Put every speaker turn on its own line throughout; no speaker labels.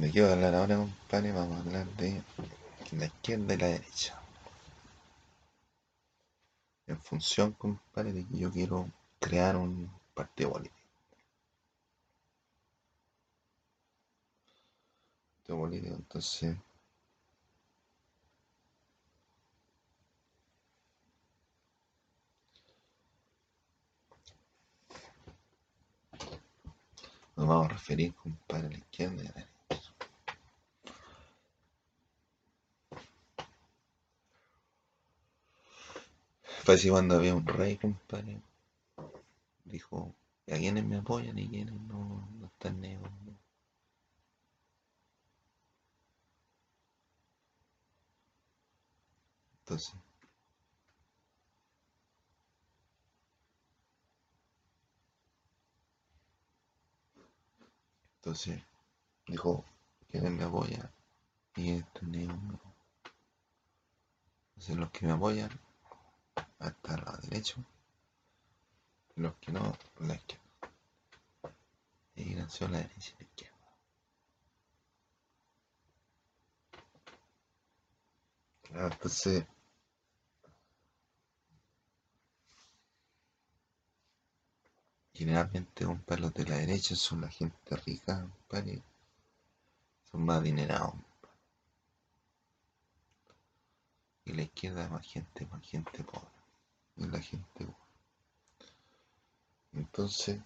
¿De qué voy a hablar ahora, compadre? Vamos a hablar de la izquierda y la derecha. En función, compadre, de que yo quiero crear un partido político. Partido político, entonces. Nos vamos a referir, compadre, a la izquierda y a la derecha. Fue así cuando había un rey, compadre. Dijo, ¿a quiénes me apoyan y quiénes no, no están negros? Entonces, entonces dijo, ¿quiénes me apoyan y están negros? Entonces los que me apoyan hasta el lado derecho, los que no, la izquierda. Y nació la derecha y la izquierda. Claro, entonces, generalmente, compadre, los de la derecha son la gente rica, compadre, son más adinerados. Y la izquierda más gente, más gente pobre y la gente Entonces,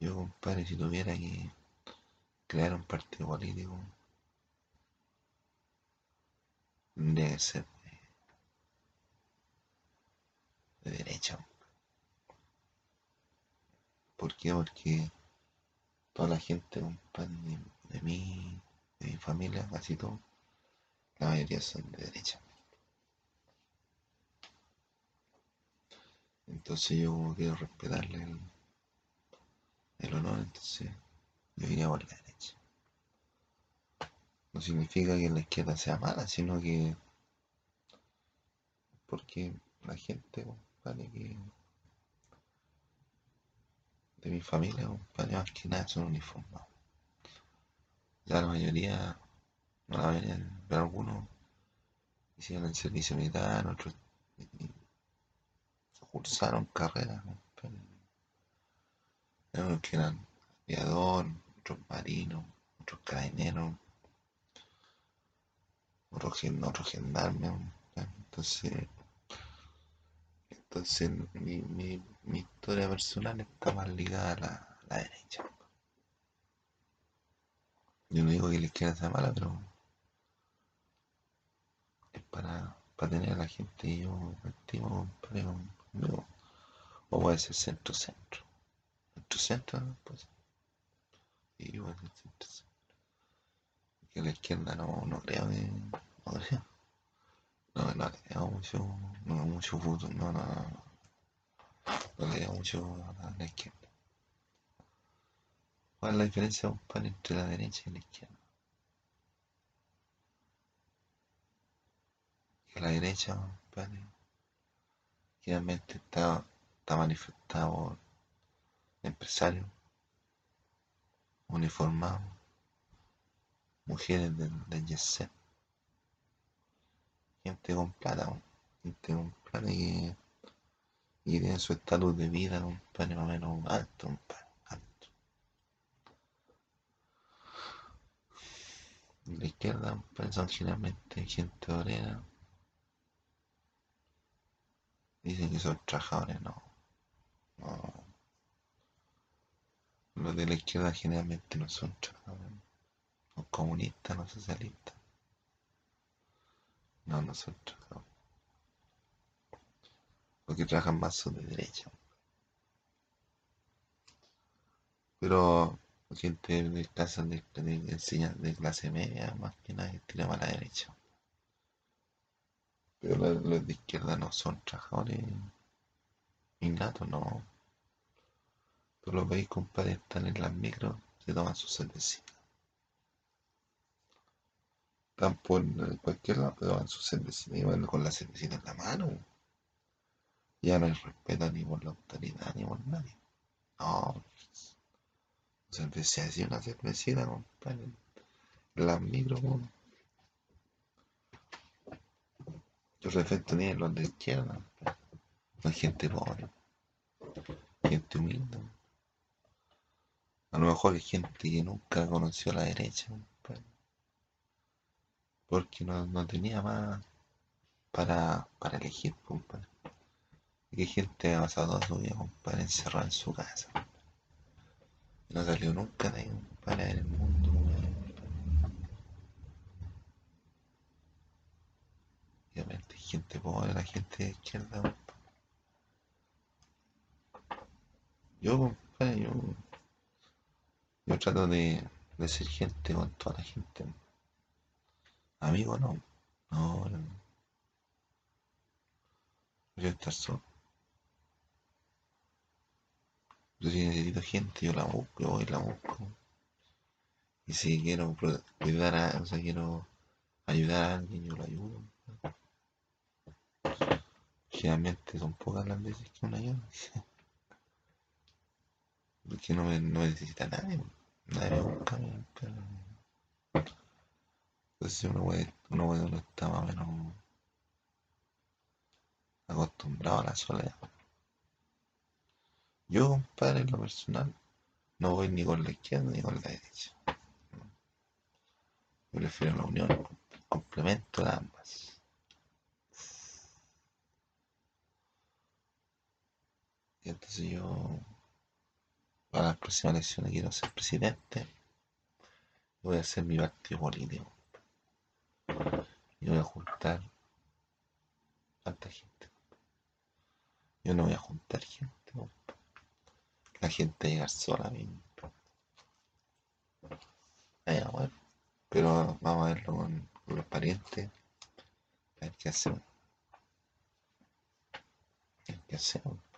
yo, compadre, si tuviera que crear un partido político, debe ser de, derecha. ¿Por qué? Porque toda la gente, compadre, de, de de mi familia, casi todo, la mayoría son de derecha. Entonces yo quiero respetarle el, honor, entonces yo iría por la derecha. No significa que la izquierda sea mala, sino que porque la gente, compadre, que de mi familia, compadre, más que nada son uniformados. La mayoría, no la mayoría, pero algunos hicieron el servicio militar, otros cursaron carreras, unos que eran aviador, otros marinos, otros carabineros, otros, otros gendarmes, entonces, entonces mi, mi, mi, historia personal está más ligada a la, la derecha. Yo no digo que la izquierda sea mala, pero para, para tener a la gente que yo estimo, no. O puede ser centro-centro. Centro-centro. Y puede ser centro-centro. Que la izquierda no, no creo que. No creo. No, no creo mucho. No mucho fútbol. No, no, no. No creo mucho a la izquierda. ¿Cuál es la diferencia, compadre, entre la derecha y la izquierda? La derecha, compadre Finalmente está, manifestado por empresarios uniformados, mujeres del, del gente con plata, gente con plata y, y su estatus de vida, un más o menos alto, alto. la izquierda, son generalmente gente obrera, Dicen que son trabajadores, no. no. Los de la izquierda generalmente no son trabajadores. No comunistas, no socialistas. No, no son trabajadores. Los que trabajan más son de derecha. Pero gente de clase de, de, de clase media más que nadie tira a la derecha. Pero los, de izquierda no son trabajadores innatos, no. Tú los veis, compadre, están en las micros, se toman sus cervecitas. Están por cualquier lado, se toman sus cervecitas y van con la cervecita en la mano. Ya no hay respeto ni por la autoridad ni por nadie. No, cerveza, así una cervecita, compadre. Las micro, weón. Los efectos tienen los de izquierda, hay gente pobre, gente humilde. A lo mejor hay gente que nunca conoció la derecha. Porque no, no tenía más para, para elegir, compadre. Y hay gente ha pasado toda su vida, compadre, encerrada en su casa. No salió nunca de ahí, compadre, en el mundo, weón. Y obviamente hay gente pobre, la gente de izquierda. Yo, compadre, yo, yo trato de, de ser gente con toda la gente. Amigo no, no, no. Yo estar solo. Yo si necesito gente, yo la busco, yo y la busco. Y si quiero cuidar a, o sea, quiero ayudar a alguien, yo lo ayudo. Generalmente son pocas las veces que uno ayuda. Porque no me, no necesita nadie. Nadie me busca. Entonces uno puede, uno puede no está más o menos acostumbrado a la soledad. Yo, compadre, en lo personal, no voy ni con la izquierda ni con la derecha. Yo prefiero la unión, complemento de ambas. Y entonces yo, para las próximas elecciones, quiero ser presidente. Voy a hacer mi partido político. Y voy a juntar tanta gente. Yo no voy a juntar gente. La gente va a llegar sola a mí. Bueno. Pero vamos a verlo con, con los parientes. A ver qué hacemos. A ver qué hacemos.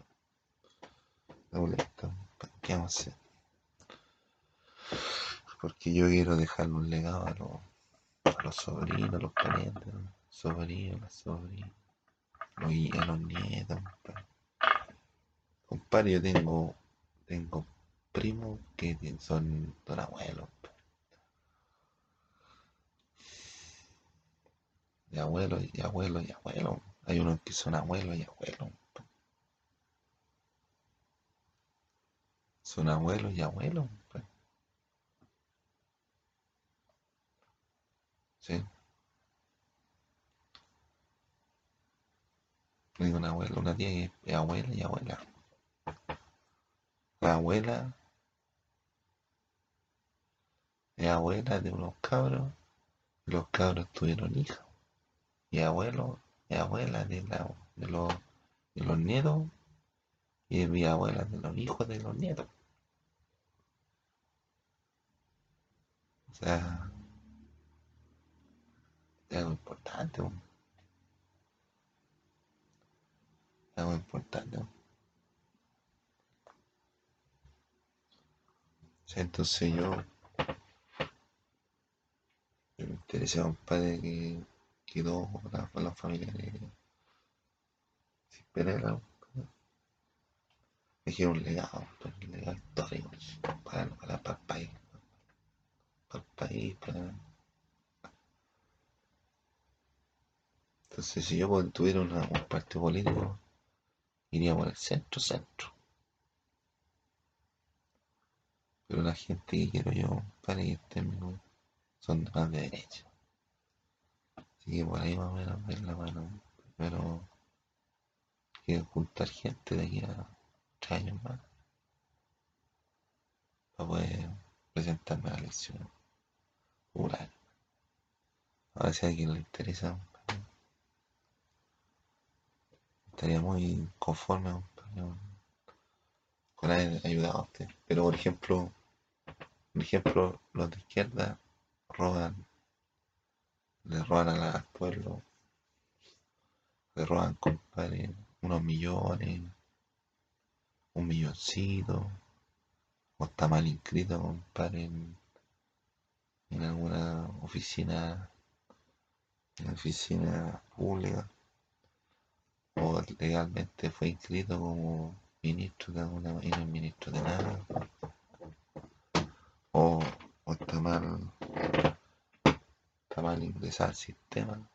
La boleta, ¿Qué vamos a hacer? Porque yo quiero dejarle un legado a los, a los sobrinos, a los parientes, ¿no? sobrinos, las sobrinas, los, a los nietos. Compadre. Compadre, yo tengo, tengo primos que son don abuelos. Y abuelos, y abuelos, y abuelos. Hay unos que son abuelos y abuelos. Son abuelos y abuelos. compadre. Sí. Tengo una abuela, una tía que abuela y abuela. La abuela es abuela de unos cabros, los cabros tuvieron hijas. Y abuelo es abuela de, la, de, los, de los nietos, y es mi abuela de los hijos de los nietos. O sea, es algo importante, ¿no? es algo importante. ¿no? O sea, entonces yo, yo me interesé a un padre que quedó la, la familia de sin pelea, dejé un legado, un legado histórico para, para, para el país, para... Entonces si yo pues, tuviera una- un partido político, iría por el centro, centro. Pero la gente que quiero yo, para que estén, son más de derecha. Así que por ahí más o menos ver la mano. Pero quiero juntar gente de aquí a tres años más para poder presentarme a la elección. A ver si a alguien le interesa. Estaría muy conforme con haber ayudado a usted. Pero por ejemplo, por ejemplo, los de izquierda roban, le roban a la- al pueblo, le roban, compadre, unos millones, un milloncito, o está mal inscrito, compadre, en alguna oficina, en oficina pública, o legalmente fue inscrito como ministro de alguna y no es ministro de nada. mal, está mal ingresar al sistema,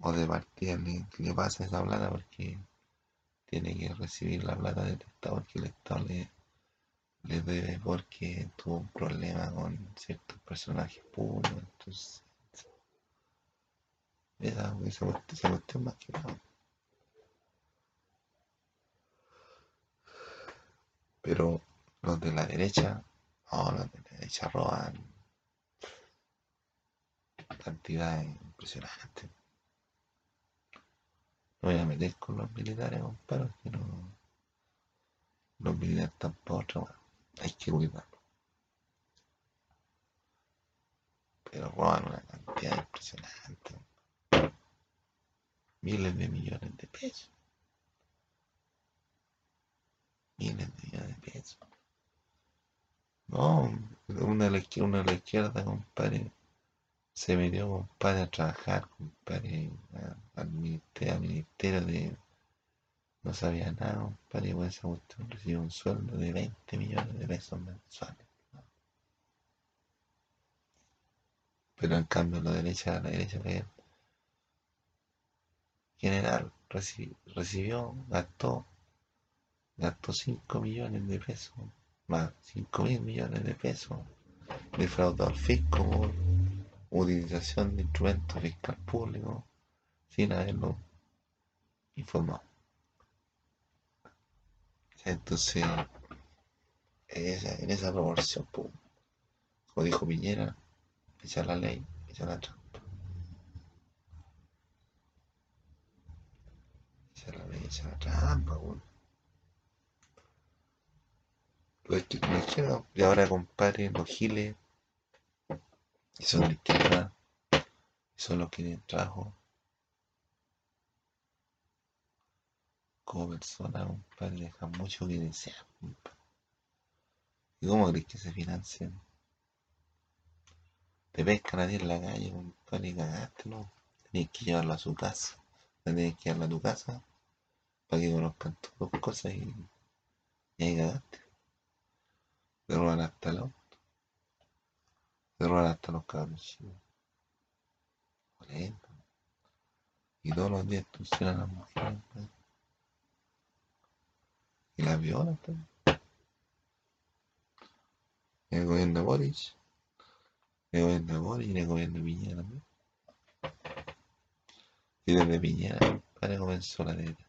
o de partida le, le pasa esa plata porque tiene que recibir la plata del Estado porque el Estado le, le debe porque tuvo un problema con ciertos personajes públicos, entonces esa, esa, esa más que. Pero los de la derecha, no, los de la derecha roban cantidades impresionantes. No voy a meter con los militares, compadre, que no. Los militares bueno. hay que cuidarlos. Pero roban una cantidad impresionante. Miles de millones de pesos. Miles de millones de pesos. No, una de la izquierda, una la izquierda compadre, se metió, compadre, a trabajar, compadre, a- al ministerio, ministerio de... No sabía nada, compadre, por esa cuestión recibió un sueldo de 20 millones de pesos mensuales. Pero en cambio la derecha, la derecha que general reci- recibió, gastó, gastó 5 millones de pesos, más 5 mil millones de pesos, defraudó al fisco por utilización de instrumentos fiscal públicos sin haberlo informado. Entonces, en esa, en esa proporción, pues, como dijo Piñera, echar la ley, echar la trampa. La trampa, y ahora compadre, los giles, que son de izquierda, y son los que trabajo como persona, compadre, dejan mucho que desear. ¿Y cómo crees que se financian? Te pescan a ti en la calle, compadre, y cagaste, ¿no? Tienes que llevarlo a su casa. Tienes que llevarlo a tu casa para que conozcan todas las cosas y, y ahí cagaste. Te roban hasta el auto, te roban hasta los cabros chicos. Y todos los días extorsionan a las mujeres, compadre. Y las violan también. En el gobierno de Boris, el gobierno de Boris y el gobierno de Piñera también. Y desde Piñera, compadre, comenzó la desgracia.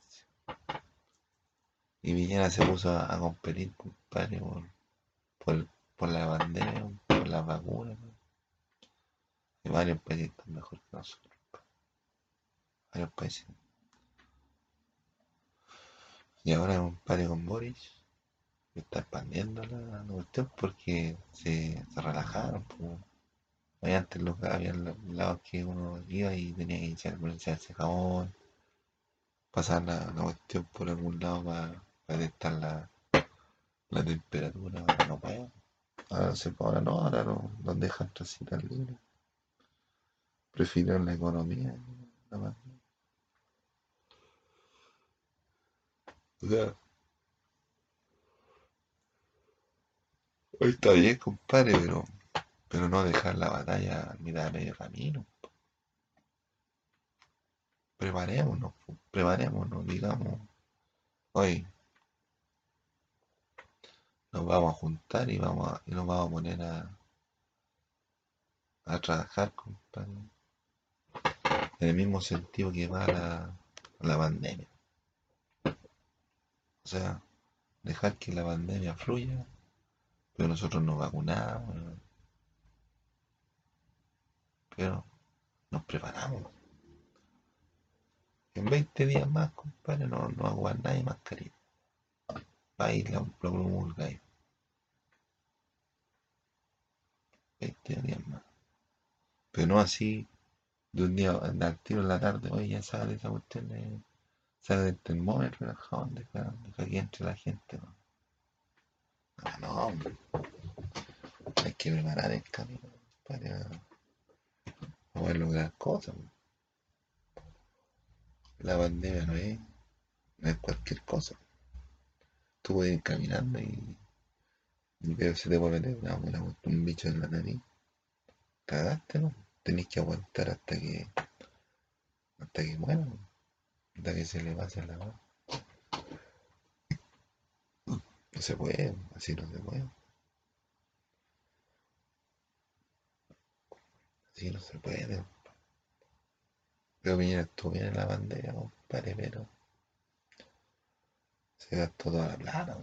Y Piñera se puso a, competir, compadre, por, por, por la pandemia, por las vacunas. Y varios países están mejor que nosotros. Varios países. Y ahora, compadre, con Boris, está expandiendo la, cuestión porque se, se relajaron. Pues. Antes los, había lados que uno iba y tenía que echar, echarse jabón, pasar la, la cuestión por algún lado para detectar la, la temperatura, ahora no puedo. Ahora, se, ahora no, ahora no, nos dejan transitar libre. Prefieren la economía. más. O sea, hoy está bien, compadre, pero, pero no dejar la batalla a mitad de medio camino. Preparémonos, po, preparémonos, digamos, hoy nos vamos a juntar y vamos a, y nos vamos a poner a, a trabajar, compadre, en el mismo sentido que va la, la pandemia. O sea, dejar que la pandemia fluya, pero nosotros nos vacunamos, pero nos preparamos. En 20 días más, compadre, no, no va a nadie mascarilla. Ir la, la promulga ahí. 20 días más. Pero no así, de un día al tiro en la tarde, oye, ya sale esa cuestión de, sale del termómetro, el jabón, deja, que entre la gente, ¿no? Ah, no, hombre. Hay que preparar el camino para poder lograr cosas. La pandemia no es, no es cualquier cosa. Tú puedes caminando y, y pero se te meter una, una- un bicho en la nariz cagaste, ¿no? Tenés que aguantar hasta que hasta que muera, hasta que se le pase la mano. No se puede, así no se puede. Así no se puede. Pero mira, estuvo bien en la bandera, compadre, pero se gastó toda la plata.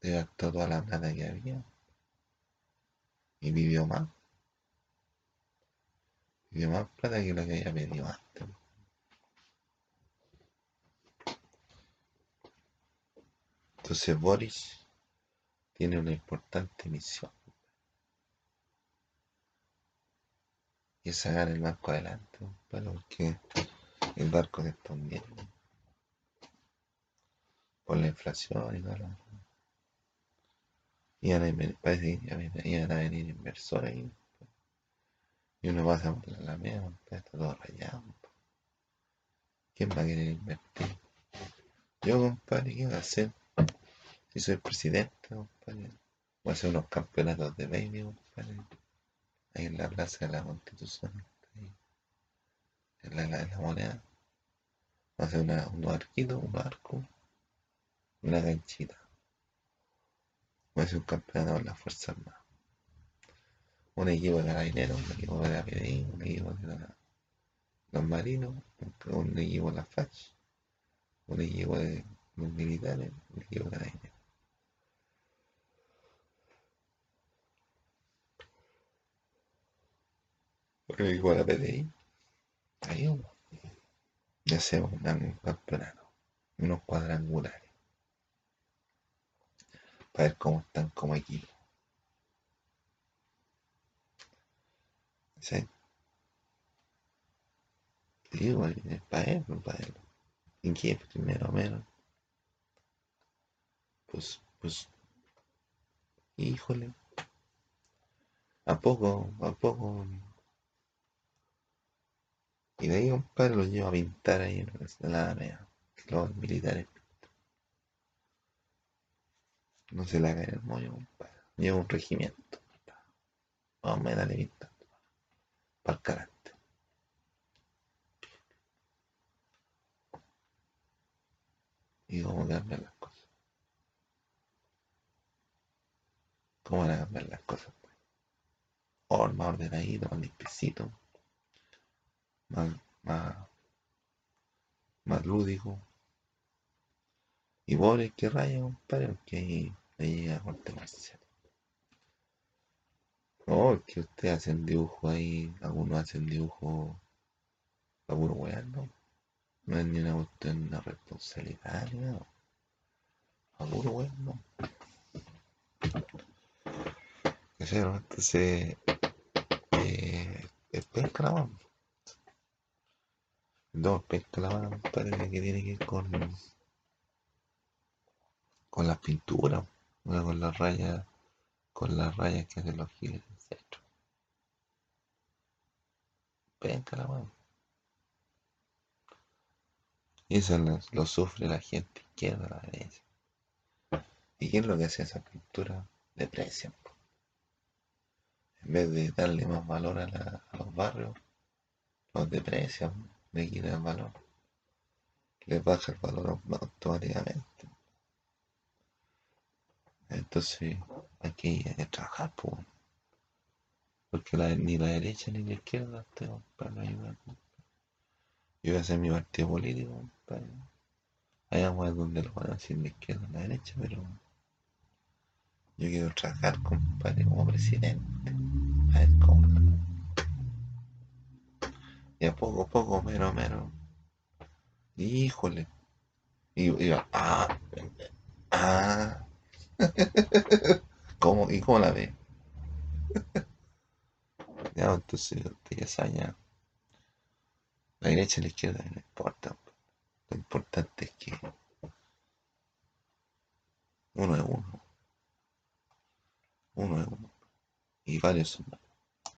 Se gastó toda la plata que había. Y vivió más. Vivió más plata que lo que había pedido antes. Entonces Boris tiene una importante misión. Y es sacar el barco adelante, porque el barco se está hundiendo. Por la inflación y todo lo y a parece que iban a venir inversores. Y uno pasa por la mía, está todo rayado. ¿Quién va a querer invertir? Yo, compadre, ¿qué voy a hacer? Si soy presidente, compadre, voy a hacer unos campeonatos de baby, compadre. Ahí en la plaza de la Constitución, en, la, en la moneda. Voy a hacer una, unos arquitos, un arco, una canchita. Voy a hacer un campeonato con las Fuerzas Armadas. Un equipo de carabineros, un equipo de la PDI, un equipo de los marinos, un, equipo de la FACH, un equipo de los militares, un equipo de carabineros. Equipo de la PDI. Ahí vamos. Y hacemos un campeonato, unos cuadrangulares para ver cómo están como equipo. ¿Sí? Digo, es para él, no para él. ¿En qué primero o menos? Pues, pues, híjole. ¿A poco? ¿A poco? Y de ahí, compadre, lo llevo a pintar ahí en la mea. Los militares no se le haga el mollo, compadre. Lleva un regimiento. Vamos a darle vista. Para el carácter. Y cómo cambiar las cosas. ¿Cómo van a cambiar las cosas? Pues? Más ordenadito, más limpiecito. Más, más, más lúdico. Y pobre que raya, compadre, que ahí a corte marcial. Oh, que ustedes hacen dibujo ahí, algunos hacen dibujo a puro ¿no? No es ni una cuestión, una responsabilidad, ¿no? A puro weón, ¿no? Entonces, eh, es pesca la mano. No, pesca la que tiene que ir con, con las pinturas con las rayas, con las rayas que hacen los giles del centro. La mano. Y eso lo, sufre la gente izquierda, la derecha. ¿Y qué es lo que hace esa pintura? Deprecian. En vez de darle más valor a, los barrios, los deprecian, le quitan el valor. Les baja el valor automáticamente. Entonces hay que, trabajar, pues. Porque ni la derecha ni la izquierda te van a ayudar. Yo voy a hacer mi partido político, compadre. Hay aguas donde lo van a decir la izquierda y la derecha, pero yo quiero trabajar, compadre, como presidente. A ver cómo. Y a poco a poco, mero, mero. Híjole. Y, y ah, ah, ¿Cómo? ¿Y cómo la ve? ya, entonces ya sabe La derecha y la izquierda no importa. Lo importante es que uno es uno. Uno es uno. Y varios son más.